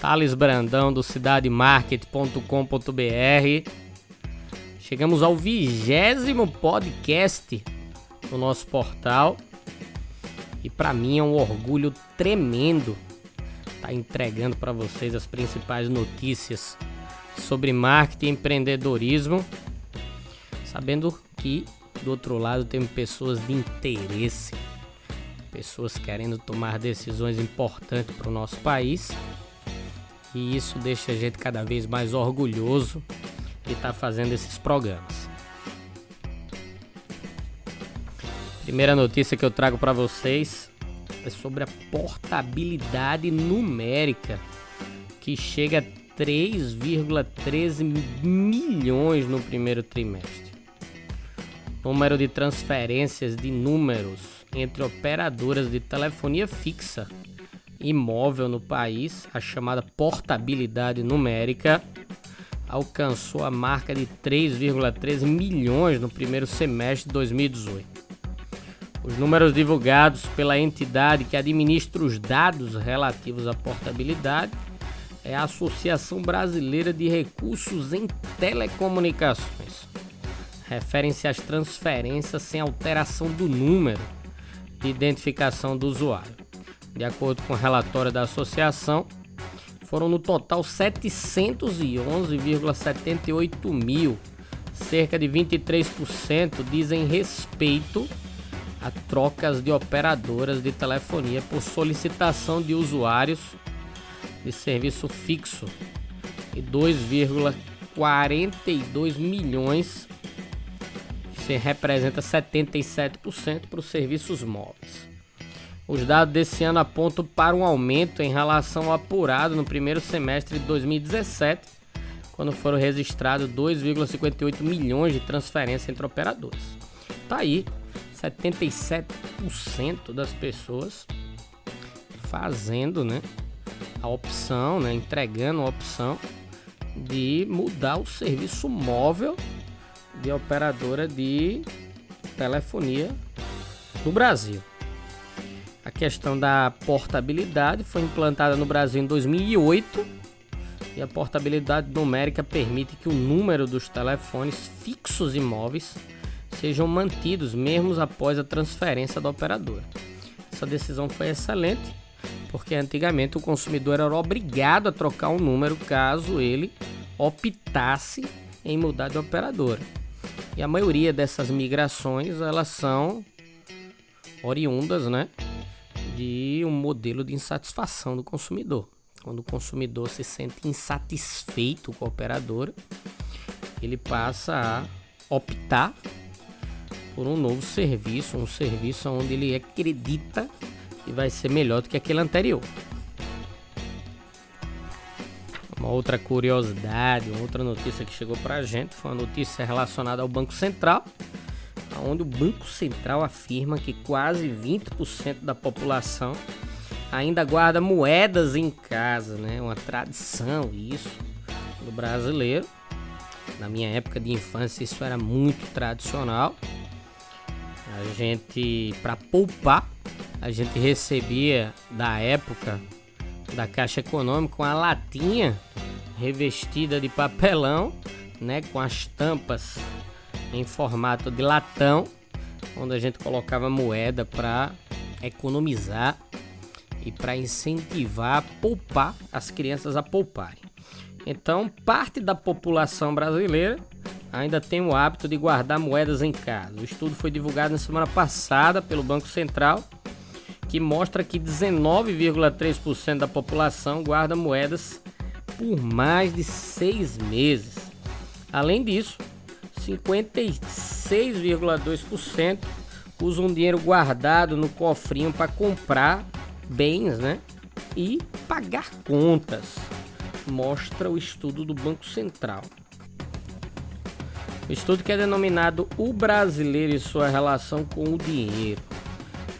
Thales Brandão do cidademarket.com.br. Chegamos ao vigésimo podcast do nosso portal e para mim é um orgulho tremendo estar tá entregando para vocês as principais notícias sobre marketing e empreendedorismo, sabendo que do outro lado tem pessoas de interesse pessoas querendo tomar decisões importantes para o nosso país. E isso deixa a gente cada vez mais orgulhoso de estar tá fazendo esses programas. Primeira notícia que eu trago para vocês é sobre a portabilidade numérica, que chega a 3,13 milhões no primeiro trimestre. Número de transferências de números entre operadoras de telefonia fixa e móvel no país, a chamada portabilidade numérica, alcançou a marca de 3,3 milhões no primeiro semestre de 2018. Os números divulgados pela entidade que administra os dados relativos à portabilidade é a Associação Brasileira de Recursos em Telecomunicações. Referem-se às transferências sem alteração do número de identificação do usuário. De acordo com o relatório da associação, foram no total 711,78 mil, cerca de 23% dizem respeito a trocas de operadoras de telefonia por solicitação de usuários de serviço fixo e 2,42 milhões representa 77% para os serviços móveis. Os dados desse ano apontam para um aumento em relação ao apurado no primeiro semestre de 2017, quando foram registrados 2,58 milhões de transferências entre operadores. Tá aí, 77% das pessoas fazendo, né, a opção, né, entregando a opção de mudar o serviço móvel de operadora de telefonia no Brasil. A questão da portabilidade foi implantada no Brasil em 2008 e a portabilidade numérica permite que o número dos telefones fixos e móveis sejam mantidos mesmo após a transferência da operadora. Essa decisão foi excelente porque antigamente o consumidor era obrigado a trocar um número caso ele optasse em mudar de operadora. E a maioria dessas migrações, elas são oriundas, né, de um modelo de insatisfação do consumidor. Quando o consumidor se sente insatisfeito com a operadora, ele passa a optar por um novo serviço, um serviço onde ele acredita que vai ser melhor do que aquele anterior. Uma outra curiosidade, uma outra notícia que chegou para a gente foi uma notícia relacionada ao Banco Central, onde o Banco Central afirma que quase 20% da população ainda guarda moedas em casa, né? Uma tradição isso do brasileiro. Na minha época de infância isso era muito tradicional. A gente para poupar, a gente recebia da época da Caixa Econômica uma latinha revestida de papelão, né, com as tampas em formato de latão, onde a gente colocava moeda para economizar e para incentivar poupar as crianças a pouparem. Então, parte da população brasileira ainda tem o hábito de guardar moedas em casa. O estudo foi divulgado na semana passada pelo Banco Central, que mostra que 19,3% da população guarda moedas por mais de seis meses. Além disso, 56,2% usam dinheiro guardado no cofrinho para comprar bens, né? e pagar contas, mostra o estudo do Banco Central. O estudo que é denominado O Brasileiro e Sua Relação com o Dinheiro.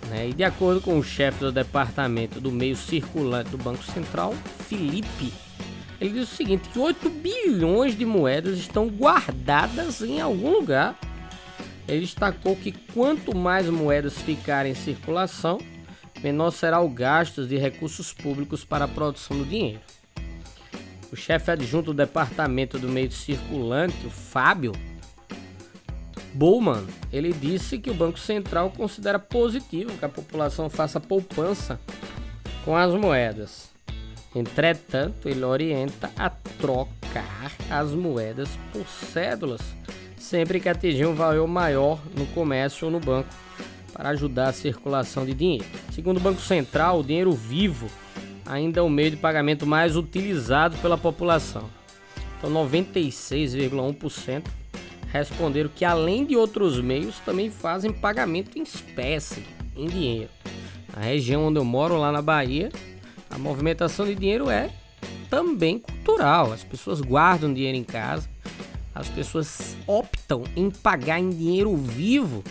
Né? E de acordo com o chefe do departamento do meio circulante do Banco Central, Felipe, ele diz o seguinte: que 8 bilhões de moedas estão guardadas em algum lugar. Ele destacou que quanto mais moedas ficarem em circulação, menor será o gasto de recursos públicos para a produção do dinheiro. O chefe adjunto do departamento do meio circulante, o Fábio Bowman, ele disse que o Banco Central considera positivo que a população faça poupança com as moedas. Entretanto, ele orienta a trocar as moedas por cédulas sempre que atingir um valor maior no comércio ou no banco para ajudar a circulação de dinheiro. Segundo o Banco Central, o dinheiro vivo ainda é o meio de pagamento mais utilizado pela população. Então, 96,1% responderam que, além de outros meios, também fazem pagamento em espécie, em dinheiro. Na região onde eu moro, lá na Bahia, a movimentação de dinheiro é também cultural. As pessoas guardam dinheiro em casa, as pessoas optam em pagar em dinheiro vivo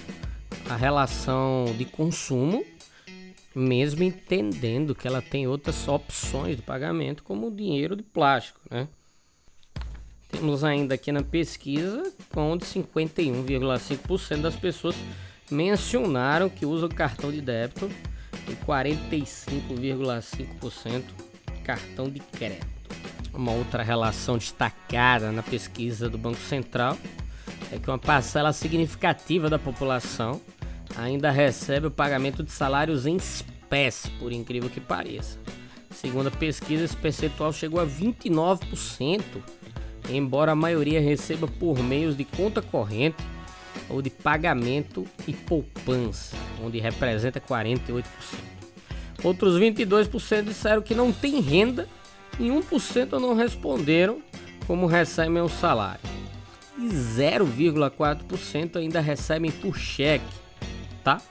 a relação de consumo, mesmo entendendo que ela tem outras opções de pagamento, como o dinheiro de plástico, né? Temos ainda aqui na pesquisa onde 51,5% das pessoas mencionaram que usam cartão de débito e 45,5% cartão de crédito. Uma outra relação destacada na pesquisa do Banco Central é que uma parcela significativa da população ainda recebe o pagamento de salários em espécie, por incrível que pareça. Segundo a pesquisa, esse percentual chegou a 29%, embora a maioria receba por meios de conta corrente ou de pagamento e poupança, onde representa 48%. Outros 22% disseram que não tem renda e 1% não responderam como recebem o salário. E 0,4% ainda recebem por cheque tá?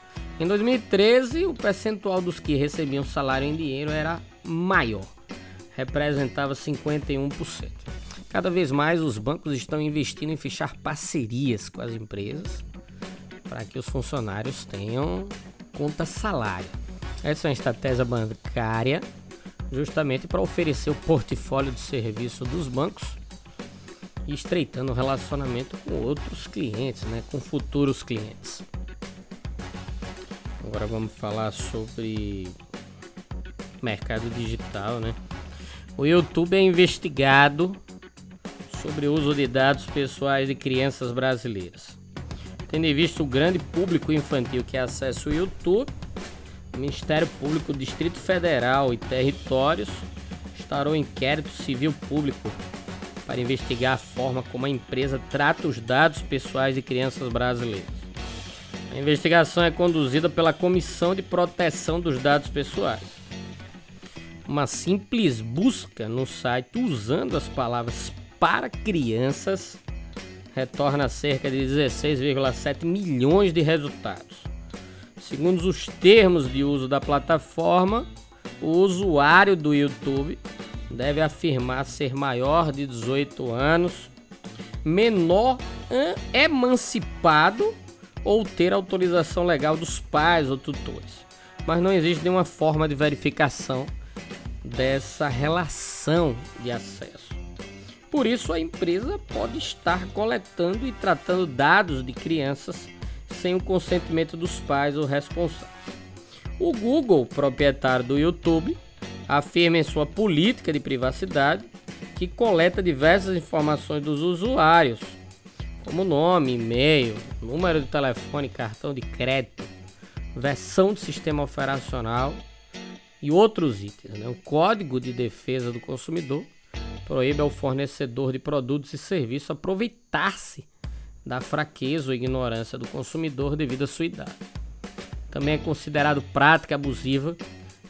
Em 2013, o percentual dos que recebiam salário em dinheiro era maior, representava 51%. Cada vez mais os bancos estão investindo em fechar parcerias com as empresas para que os funcionários tenham conta salário. Essa é uma estratégia bancária justamente para oferecer o portfólio de serviço dos bancos e estreitando o relacionamento com outros clientes, né, com futuros clientes. Agora vamos falar sobre mercado digital, né? O YouTube é investigado sobre o uso de dados pessoais de crianças brasileiras. Tendo em vista o grande público infantil que acessa o YouTube, o Ministério Público Distrito Federal e Territórios instaurou um inquérito civil público para investigar a forma como a empresa trata os dados pessoais de crianças brasileiras. A investigação é conduzida pela Comissão de Proteção dos Dados Pessoais. Uma simples busca no site usando as palavras para crianças retorna cerca de 16,7 milhões de resultados. Segundo os termos de uso da plataforma, o usuário do YouTube deve afirmar ser maior de 18 anos, menor emancipado ou ter autorização legal dos pais ou tutores. Mas não existe nenhuma forma de verificação dessa relação de acesso. Por isso, a empresa pode estar coletando e tratando dados de crianças sem o consentimento dos pais ou responsáveis. O Google, proprietário do YouTube, afirma em sua política de privacidade que coleta diversas informações dos usuários como nome, e-mail, número de telefone, cartão de crédito, versão do sistema operacional e outros itens. Né? O Código de Defesa do Consumidor proíbe ao fornecedor de produtos e serviços aproveitar-se da fraqueza ou ignorância do consumidor devido à sua idade. Também é considerado prática abusiva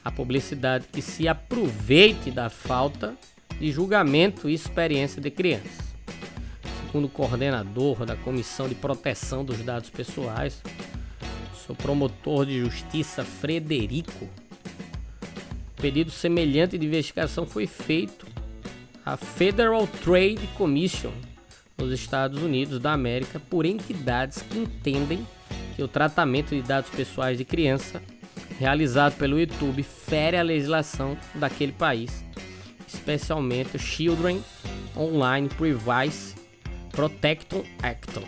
a publicidade que se aproveite da falta de julgamento e experiência de crianças segundo o coordenador da Comissão de Proteção dos Dados Pessoais, sou promotor de justiça Frederico, Pedido semelhante de investigação foi feito à Federal Trade Commission nos Estados Unidos da América por entidades que entendem que o tratamento de dados pessoais de criança realizado pelo YouTube fere a legislação daquele país, especialmente o Children Online Privacy Protection Act.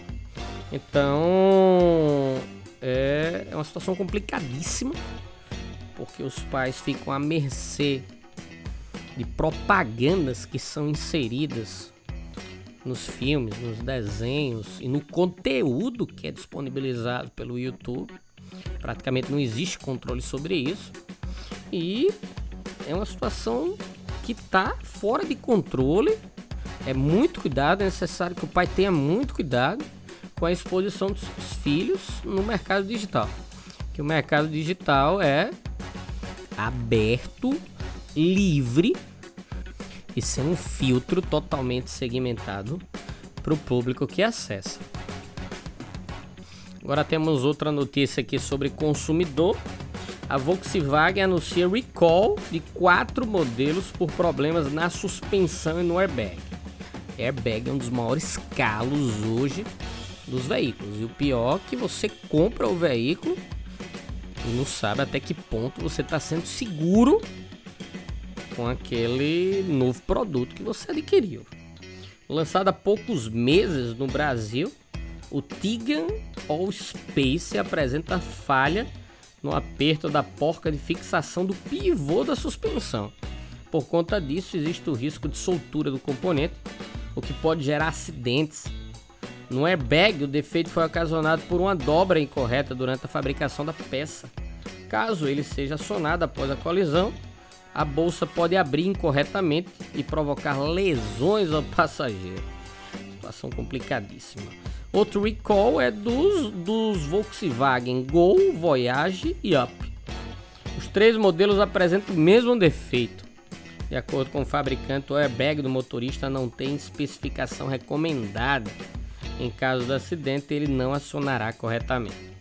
Então é, é uma situação complicadíssima, porque os pais ficam à mercê de propagandas que são inseridas nos filmes, nos desenhos e no conteúdo que é disponibilizado pelo YouTube. Praticamente não existe controle sobre isso. E é uma situação que está fora de controle. É muito cuidado, é necessário que o pai tenha muito cuidado com a exposição dos filhos no mercado digital. Que o mercado digital é aberto, livre e sem um filtro totalmente segmentado para o público que acessa. Agora temos outra notícia aqui sobre consumidor. A Volkswagen anuncia recall de quatro modelos por problemas na suspensão e no airbag. Airbag é um dos maiores calos hoje dos veículos. E o pior é que você compra o veículo e não sabe até que ponto você está sendo seguro com aquele novo produto que você adquiriu. Lançado há poucos meses no Brasil, o Tigan All Space apresenta falha no aperto da porca de fixação do pivô da suspensão. Por conta disso, existe o risco de soltura do componente, o que pode gerar acidentes. No airbag, o defeito foi ocasionado por uma dobra incorreta durante a fabricação da peça. Caso ele seja acionado após a colisão, a bolsa pode abrir incorretamente e provocar lesões ao passageiro. Situação complicadíssima. Outro recall é dos, dos Volkswagen Gol, Voyage e Up. Os três modelos apresentam o mesmo defeito. De acordo com o fabricante, o airbag do motorista não tem especificação recomendada. Em caso de acidente, ele não acionará corretamente.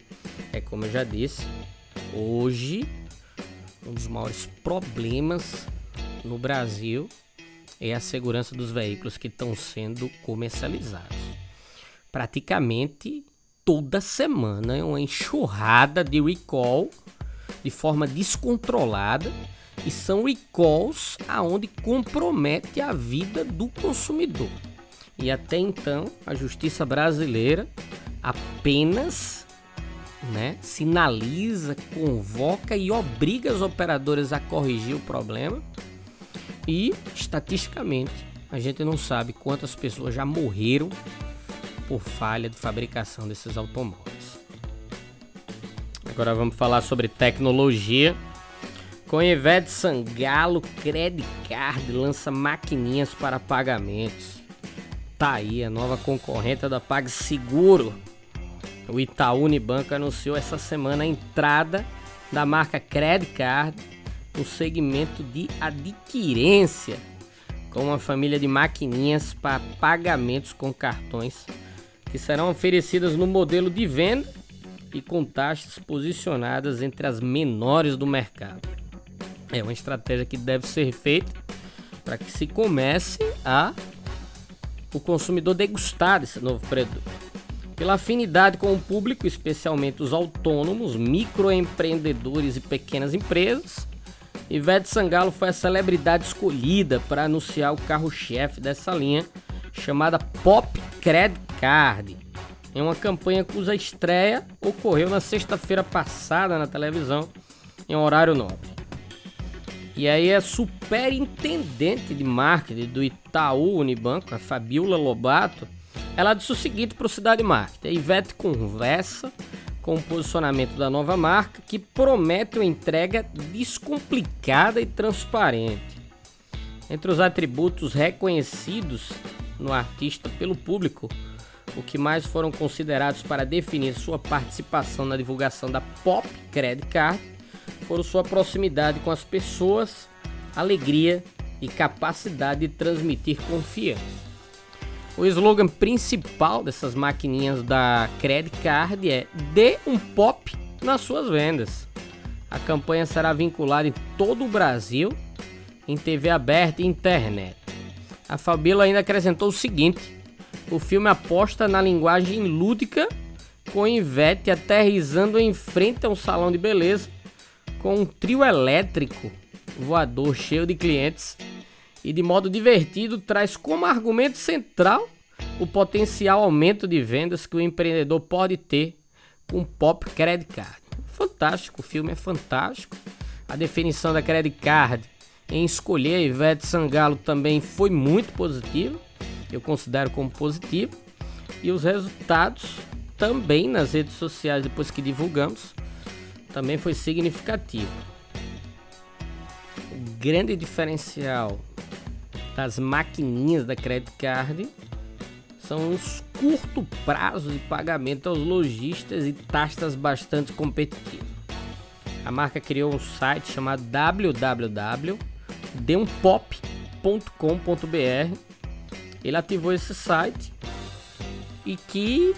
É como eu já disse, hoje um dos maiores problemas no Brasil é a segurança dos veículos que estão sendo comercializados. Praticamente toda semana é uma enxurrada de recall de forma descontrolada e são recalls aonde compromete a vida do consumidor. E até então, a justiça brasileira apenas né, sinaliza, convoca e obriga as operadoras a corrigir o problema. E estatisticamente, a gente não sabe quantas pessoas já morreram por falha de fabricação desses automóveis. Agora vamos falar sobre tecnologia. Com Ivete Sangalo, Credit Card lança maquininhas para pagamentos. Tá aí a nova concorrente da PagSeguro o Itaú Unibanco anunciou essa semana a entrada da marca Credit Card no segmento de adquirência, com uma família de maquininhas para pagamentos com cartões que serão oferecidas no modelo de venda e com taxas posicionadas entre as menores do mercado. É uma estratégia que deve ser feita para que se comece a o consumidor degustar esse novo produto. Pela afinidade com o público, especialmente os autônomos, microempreendedores e pequenas empresas, Ivete Sangalo foi a celebridade escolhida para anunciar o carro-chefe dessa linha, chamada Pop Credit Card, em uma campanha cuja estreia ocorreu na sexta-feira passada na televisão, em horário nobre. E aí a superintendente de marketing do Itaú Unibanco, a Fabiola Lobato, ela disse o seguinte para o Cidade Market: a Ivete conversa com o posicionamento da nova marca que promete uma entrega descomplicada e transparente. Entre os atributos reconhecidos no artista pelo público, o que mais foram considerados para definir sua participação na divulgação da Pop Credit Card foram sua proximidade com as pessoas, alegria e capacidade de transmitir confiança. O slogan principal dessas maquininhas da Credit Card é dê um pop nas suas vendas. A campanha será vinculada em todo o Brasil, em TV aberta e internet. A Fabíola ainda acrescentou o seguinte: o filme aposta na linguagem lúdica, com Ivete aterrizando em frente a um salão de beleza com um trio elétrico voador cheio de clientes e de modo divertido traz como argumento central o potencial aumento de vendas que o empreendedor pode ter com Pop Credit Card. Fantástico, o filme é fantástico. A definição da Credit Card em escolher a Ivete Sangalo também foi muito positiva. Eu considero como positivo. E os resultados também nas redes sociais depois que divulgamos também foi significativo. O grande diferencial das maquininhas da Credit Card são os curto prazo de pagamento aos lojistas e taxas bastante competitivas. A marca criou um site chamado www.deumpop.com.br. Ele ativou esse site e que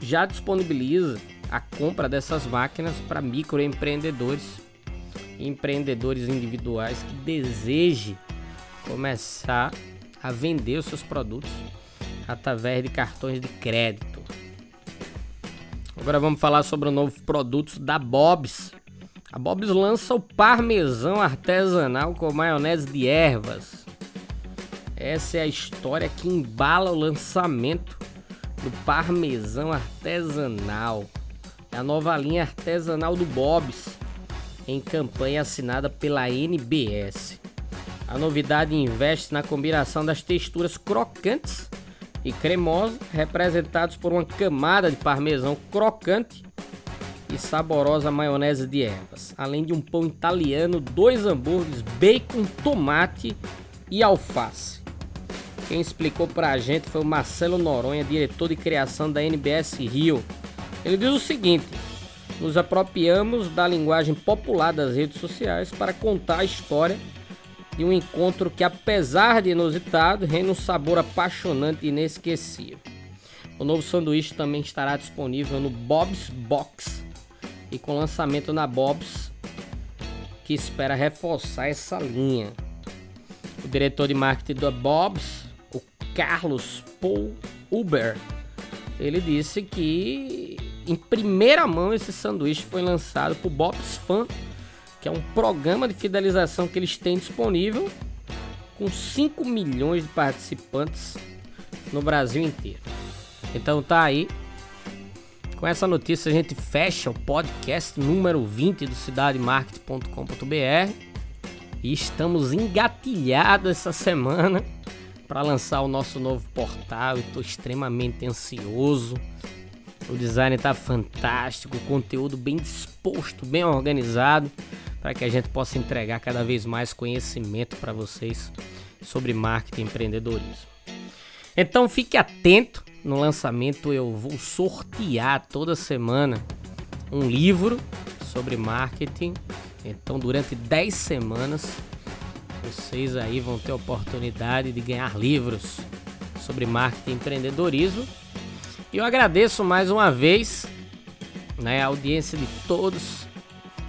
já disponibiliza a compra dessas máquinas para microempreendedores empreendedores individuais que desejem começar a vender os seus produtos através de cartões de crédito. Agora vamos falar sobre o novo produto da Bob's. A Bob's lança o parmesão artesanal com maionese de ervas. Essa é a história que embala o lançamento do parmesão artesanal. É a nova linha artesanal do Bob's em campanha assinada pela NBS. A novidade investe na combinação das texturas crocantes e cremosas, representados por uma camada de parmesão crocante e saborosa maionese de ervas, além de um pão italiano, dois hambúrgueres, bacon, tomate e alface. Quem explicou pra gente foi o Marcelo Noronha, diretor de criação da NBS Rio. Ele diz o seguinte: nos apropriamos da linguagem popular das redes sociais para contar a história de um encontro que, apesar de inusitado, reina um sabor apaixonante e inesquecível. O novo sanduíche também estará disponível no Bob's Box e com lançamento na Bob's, que espera reforçar essa linha. O diretor de marketing da Bob's, o Carlos Paul Uber, ele disse que em primeira mão esse sanduíche foi lançado por Bob's Fan que é um programa de fidelização que eles têm disponível com 5 milhões de participantes no Brasil inteiro. Então tá aí. Com essa notícia a gente fecha o podcast número 20 do cidademarket.com.br e estamos engatilhados essa semana para lançar o nosso novo portal. Estou extremamente ansioso. O design está fantástico, o conteúdo bem disposto, bem organizado para que a gente possa entregar cada vez mais conhecimento para vocês sobre marketing e empreendedorismo. Então fique atento, no lançamento eu vou sortear toda semana um livro sobre marketing. Então durante 10 semanas vocês aí vão ter a oportunidade de ganhar livros sobre marketing e empreendedorismo. E eu agradeço mais uma vez né, a audiência de todos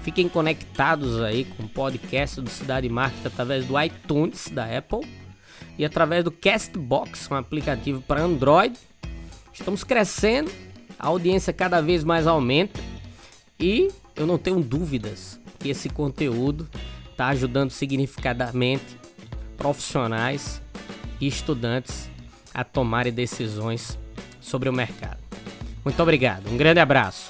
Fiquem conectados aí com o podcast do Cidade Market através do iTunes da Apple e através do Castbox, um aplicativo para Android. Estamos crescendo, a audiência cada vez mais aumenta e eu não tenho dúvidas que esse conteúdo está ajudando significadamente profissionais e estudantes a tomarem decisões sobre o mercado. Muito obrigado, um grande abraço.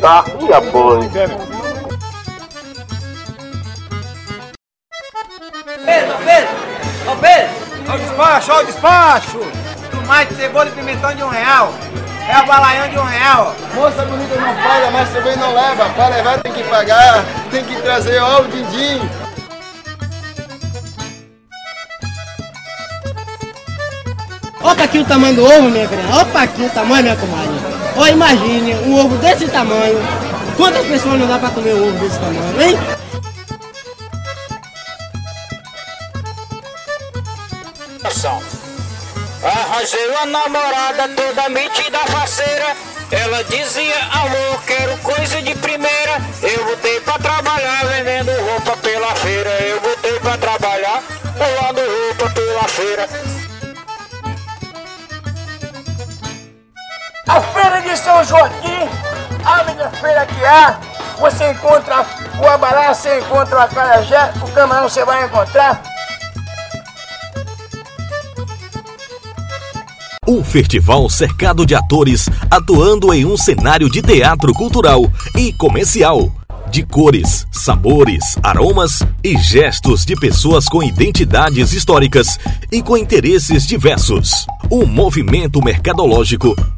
Tá, e apoio. Pedro, Pedro! Ô Pedro! Olha o despacho, olha o despacho! Tomate, cebola e pimentão de um real. É o balaião de um real. Moça bonita não paga, mas também não leva. Para levar tem que pagar, tem que trazer ó o din-din. Olha aqui o tamanho do ovo, minha criança. Olha aqui o tamanho, minha comadre. Olha, imagine um ovo desse tamanho. Quantas pessoas não dá pra comer um ovo desse tamanho, hein? Arranjei uma namorada toda metida faceira. Ela dizia, amor, quero coisa de primeira. Eu botei pra trabalhar vendendo roupa pela feira. Eu botei pra trabalhar doando roupa pela feira. A feira de São Joaquim, a melhor feira que há. Você encontra o abará, você encontra o acarajé, o camarão você vai encontrar. Um festival cercado de atores atuando em um cenário de teatro cultural e comercial. De cores, sabores, aromas e gestos de pessoas com identidades históricas e com interesses diversos. Um movimento mercadológico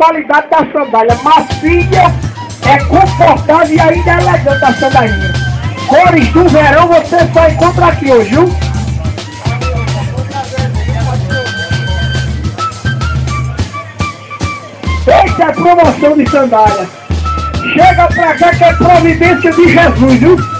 Qualidade da sandália macia, é confortável e ainda é elegante a sandalinha. Cores do verão você só encontra aqui hoje, viu? Essa é promoção de sandália. Chega pra cá que é providência de Jesus, viu?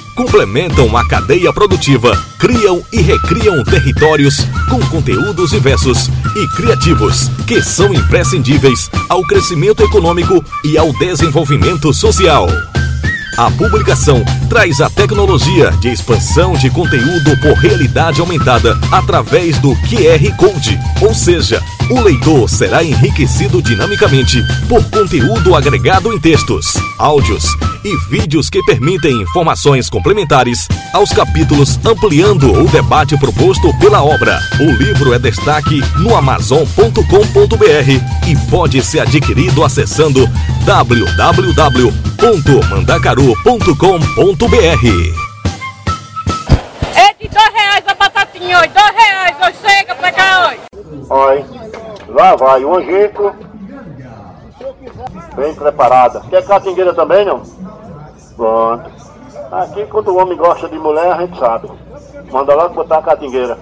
complementam a cadeia produtiva, criam e recriam territórios com conteúdos diversos e criativos que são imprescindíveis ao crescimento econômico e ao desenvolvimento social. A publicação traz a tecnologia de expansão de conteúdo por realidade aumentada através do QR Code, ou seja, o leitor será enriquecido dinamicamente por conteúdo agregado em textos, áudios e vídeos que permitem informações complementares aos capítulos, ampliando o debate proposto pela obra. O livro é destaque no Amazon.com.br e pode ser adquirido acessando www.mandacaru.com.br. lá vai o angico. Bem preparada. Quer catingueira também, não? Pronto. Aqui, quando o homem gosta de mulher, a gente sabe. Manda logo botar a catingueira.